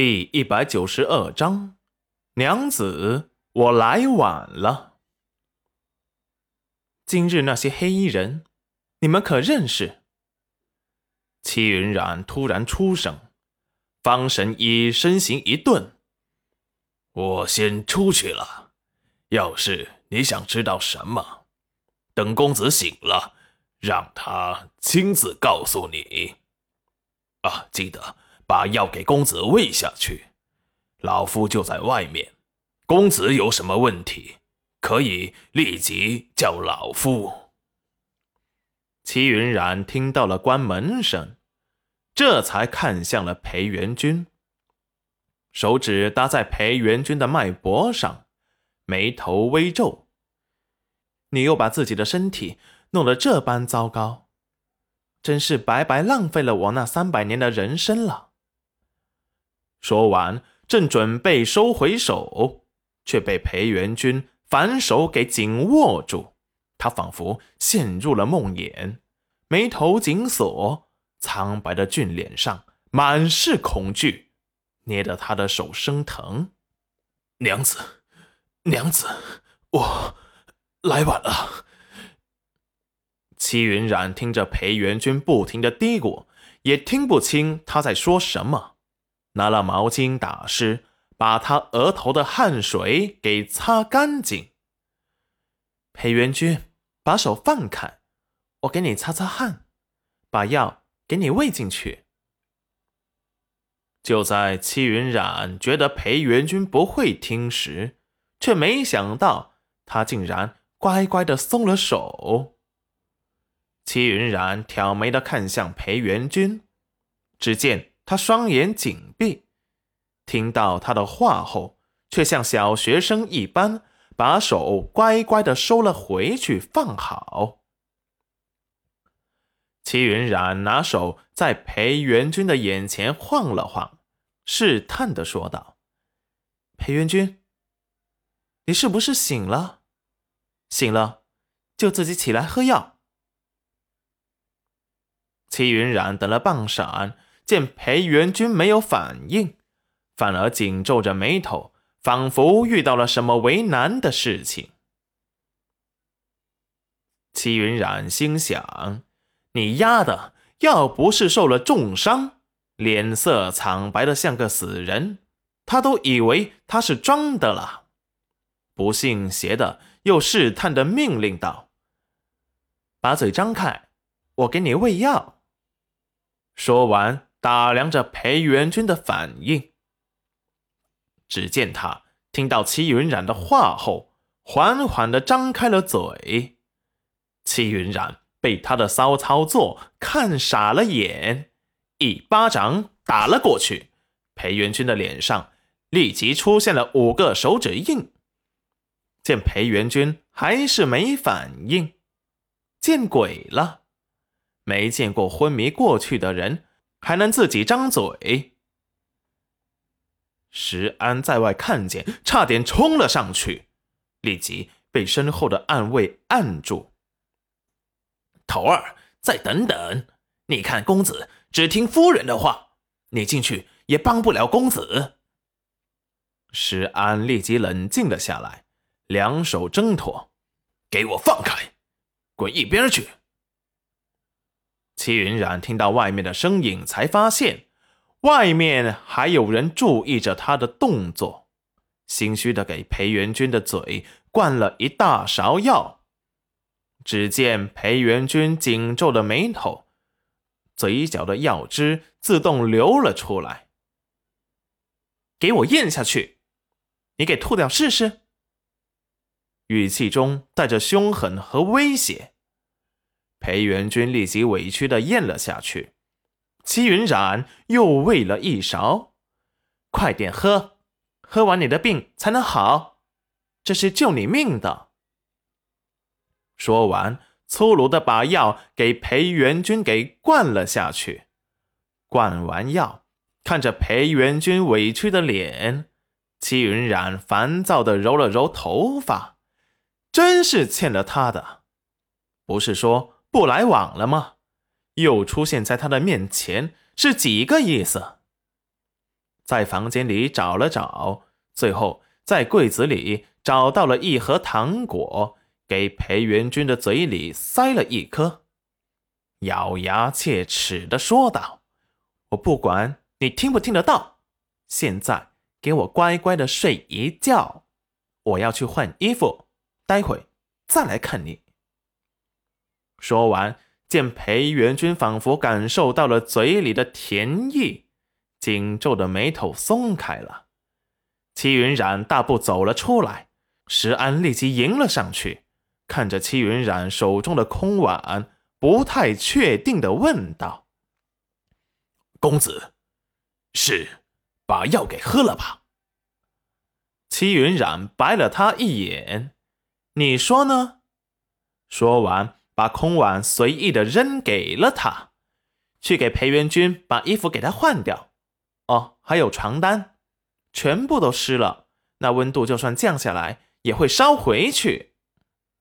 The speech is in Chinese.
第一百九十二章，娘子，我来晚了。今日那些黑衣人，你们可认识？戚云染突然出声，方神医身形一顿：“我先出去了。要是你想知道什么，等公子醒了，让他亲自告诉你。啊，记得。”把药给公子喂下去，老夫就在外面。公子有什么问题，可以立即叫老夫。齐云染听到了关门声，这才看向了裴元君，手指搭在裴元君的脉搏上，眉头微皱：“你又把自己的身体弄得这般糟糕，真是白白浪费了我那三百年的人生了。”说完，正准备收回手，却被裴元君反手给紧握住。他仿佛陷入了梦魇，眉头紧锁，苍白的俊脸上满是恐惧，捏得他的手生疼。娘子，娘子，我来晚了。齐云染听着裴元君不停的嘀咕，也听不清他在说什么。拿了毛巾打湿，把他额头的汗水给擦干净。裴元君，把手放开，我给你擦擦汗，把药给你喂进去。就在戚云染觉得裴元君不会听时，却没想到他竟然乖乖的松了手。戚云染挑眉的看向裴元君，只见。他双眼紧闭，听到他的话后，却像小学生一般，把手乖乖的收了回去，放好。齐云染拿手在裴元君的眼前晃了晃，试探的说道：“裴元君，你是不是醒了？醒了，就自己起来喝药。”齐云染等了半晌。见裴元君没有反应，反而紧皱着眉头，仿佛遇到了什么为难的事情。齐云染心想：“你丫的，要不是受了重伤，脸色苍白的像个死人，他都以为他是装的了。”不信邪的又试探的命令道：“把嘴张开，我给你喂药。”说完。打量着裴元君的反应，只见他听到戚云染的话后，缓缓的张开了嘴。戚云染被他的骚操作看傻了眼，一巴掌打了过去，裴元君的脸上立即出现了五个手指印。见裴元君还是没反应，见鬼了！没见过昏迷过去的人。还能自己张嘴？石安在外看见，差点冲了上去，立即被身后的暗卫按住。头儿，再等等！你看公子只听夫人的话，你进去也帮不了公子。石安立即冷静了下来，两手挣脱：“给我放开，滚一边去！”齐云染听到外面的声音，才发现外面还有人注意着他的动作，心虚的给裴元君的嘴灌了一大勺药。只见裴元君紧皱的眉头，嘴角的药汁自动流了出来。给我咽下去，你给吐掉试试。语气中带着凶狠和威胁。裴元君立即委屈的咽了下去，齐云染又喂了一勺，快点喝，喝完你的病才能好，这是救你命的。说完，粗鲁的把药给裴元君给灌了下去。灌完药，看着裴元君委屈的脸，齐云染烦躁的揉了揉头发，真是欠了他的，不是说。不来往了吗？又出现在他的面前，是几个意思？在房间里找了找，最后在柜子里找到了一盒糖果，给裴元军的嘴里塞了一颗，咬牙切齿的说道：“我不管你听不听得到，现在给我乖乖的睡一觉，我要去换衣服，待会再来看你。”说完，见裴元军仿佛感受到了嘴里的甜意。紧皱的眉头松开了，戚云染大步走了出来，石安立即迎了上去，看着戚云染手中的空碗，不太确定的问道：“公子，是把药给喝了吧？”戚云染白了他一眼：“你说呢？”说完，把空碗随意的扔给了他，去给裴元君把衣服给他换掉。哦，还有床单，全部都湿了。那温度就算降下来，也会烧回去。